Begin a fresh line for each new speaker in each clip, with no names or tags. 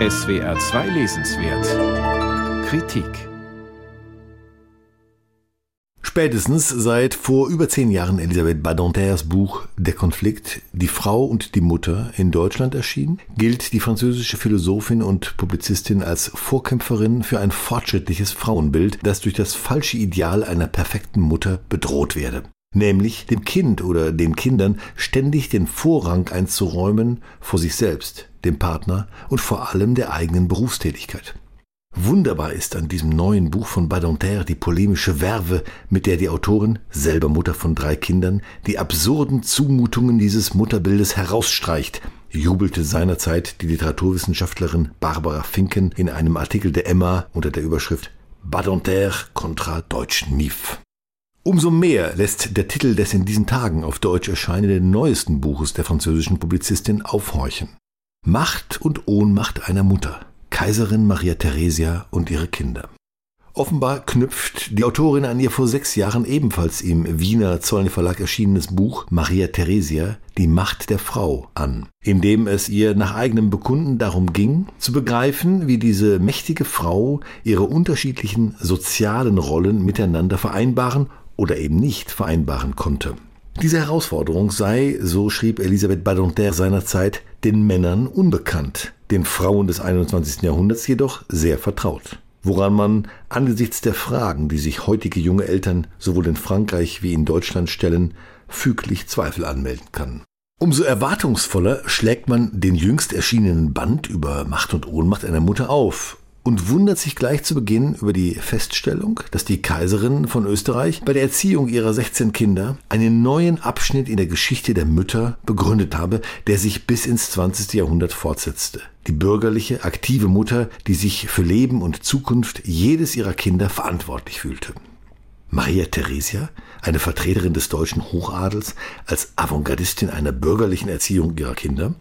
SWR 2 Lesenswert. Kritik.
Spätestens seit vor über zehn Jahren Elisabeth Badinter's Buch Der Konflikt, die Frau und die Mutter in Deutschland erschien, gilt die französische Philosophin und Publizistin als Vorkämpferin für ein fortschrittliches Frauenbild, das durch das falsche Ideal einer perfekten Mutter bedroht werde. Nämlich dem Kind oder den Kindern ständig den Vorrang einzuräumen vor sich selbst, dem Partner und vor allem der eigenen Berufstätigkeit. Wunderbar ist an diesem neuen Buch von Badinter die polemische Werve, mit der die Autorin, selber Mutter von drei Kindern, die absurden Zumutungen dieses Mutterbildes herausstreicht, jubelte seinerzeit die Literaturwissenschaftlerin Barbara Finken in einem Artikel der Emma unter der Überschrift Badinter kontra Deutsch Mief. Umso mehr lässt der Titel des in diesen Tagen auf Deutsch erscheinenden neuesten Buches der französischen Publizistin aufhorchen. Macht und Ohnmacht einer Mutter. Kaiserin Maria Theresia und ihre Kinder. Offenbar knüpft die Autorin an ihr vor sechs Jahren ebenfalls im Wiener Zollner Verlag erschienenes Buch Maria Theresia, die Macht der Frau an, in dem es ihr nach eigenem Bekunden darum ging, zu begreifen, wie diese mächtige Frau ihre unterschiedlichen sozialen Rollen miteinander vereinbaren oder eben nicht vereinbaren konnte. Diese Herausforderung sei, so schrieb Elisabeth Badinter seinerzeit, den Männern unbekannt, den Frauen des 21. Jahrhunderts jedoch sehr vertraut. Woran man angesichts der Fragen, die sich heutige junge Eltern sowohl in Frankreich wie in Deutschland stellen, füglich Zweifel anmelden kann. Umso erwartungsvoller schlägt man den jüngst erschienenen Band über Macht und Ohnmacht einer Mutter auf und wundert sich gleich zu Beginn über die Feststellung, dass die Kaiserin von Österreich bei der Erziehung ihrer 16 Kinder einen neuen Abschnitt in der Geschichte der Mütter begründet habe, der sich bis ins 20. Jahrhundert fortsetzte. Die bürgerliche, aktive Mutter, die sich für Leben und Zukunft jedes ihrer Kinder verantwortlich fühlte. Maria Theresia, eine Vertreterin des deutschen Hochadels, als Avantgardistin einer bürgerlichen Erziehung ihrer Kinder,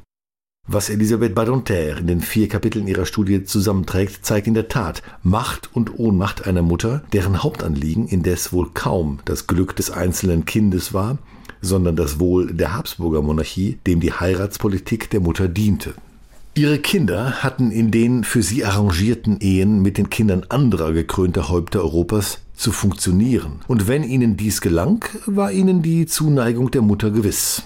was Elisabeth Badinter in den vier Kapiteln ihrer Studie zusammenträgt, zeigt in der Tat Macht und Ohnmacht einer Mutter, deren Hauptanliegen indes wohl kaum das Glück des einzelnen Kindes war, sondern das Wohl der Habsburger Monarchie, dem die Heiratspolitik der Mutter diente. Ihre Kinder hatten in den für sie arrangierten Ehen mit den Kindern anderer gekrönter Häupter Europas zu funktionieren, und wenn ihnen dies gelang, war ihnen die Zuneigung der Mutter gewiss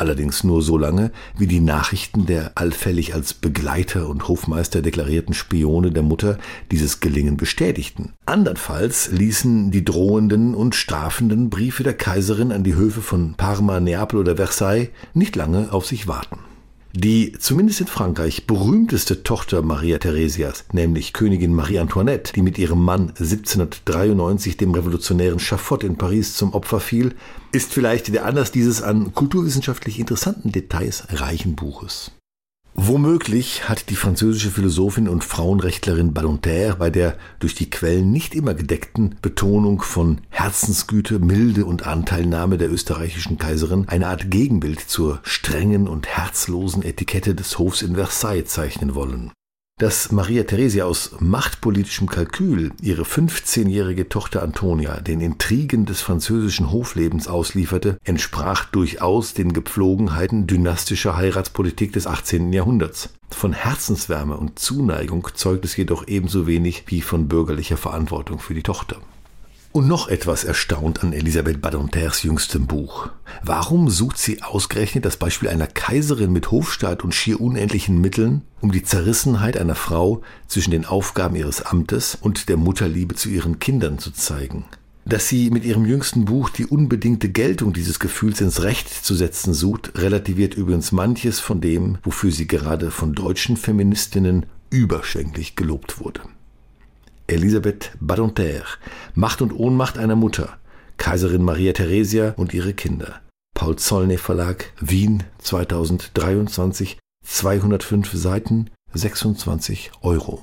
allerdings nur so lange, wie die Nachrichten der allfällig als Begleiter und Hofmeister deklarierten Spione der Mutter dieses Gelingen bestätigten. Andernfalls ließen die drohenden und strafenden Briefe der Kaiserin an die Höfe von Parma, Neapel oder Versailles nicht lange auf sich warten. Die zumindest in Frankreich berühmteste Tochter Maria Theresias, nämlich Königin Marie Antoinette, die mit ihrem Mann 1793 dem revolutionären Schafott in Paris zum Opfer fiel, ist vielleicht der Anlass dieses an kulturwissenschaftlich interessanten Details reichen Buches. Womöglich hat die französische Philosophin und Frauenrechtlerin Ballonterre bei der durch die Quellen nicht immer gedeckten Betonung von Herzensgüte, Milde und Anteilnahme der österreichischen Kaiserin eine Art Gegenbild zur strengen und herzlosen Etikette des Hofs in Versailles zeichnen wollen. Dass Maria Theresia aus machtpolitischem Kalkül ihre 15-jährige Tochter Antonia den Intrigen des französischen Hoflebens auslieferte, entsprach durchaus den Gepflogenheiten dynastischer Heiratspolitik des 18. Jahrhunderts. Von Herzenswärme und Zuneigung zeugt es jedoch ebenso wenig wie von bürgerlicher Verantwortung für die Tochter. Und noch etwas erstaunt an Elisabeth Badinters jüngstem Buch. Warum sucht sie ausgerechnet das Beispiel einer Kaiserin mit Hofstaat und schier unendlichen Mitteln, um die Zerrissenheit einer Frau zwischen den Aufgaben ihres Amtes und der Mutterliebe zu ihren Kindern zu zeigen? Dass sie mit ihrem jüngsten Buch die unbedingte Geltung dieses Gefühls ins Recht zu setzen sucht, relativiert übrigens manches von dem, wofür sie gerade von deutschen Feministinnen überschwänglich gelobt wurde. Elisabeth Badinter, Macht und Ohnmacht einer Mutter, Kaiserin Maria Theresia und ihre Kinder. Paul Zollner Verlag, Wien 2023, 205 Seiten, 26 Euro.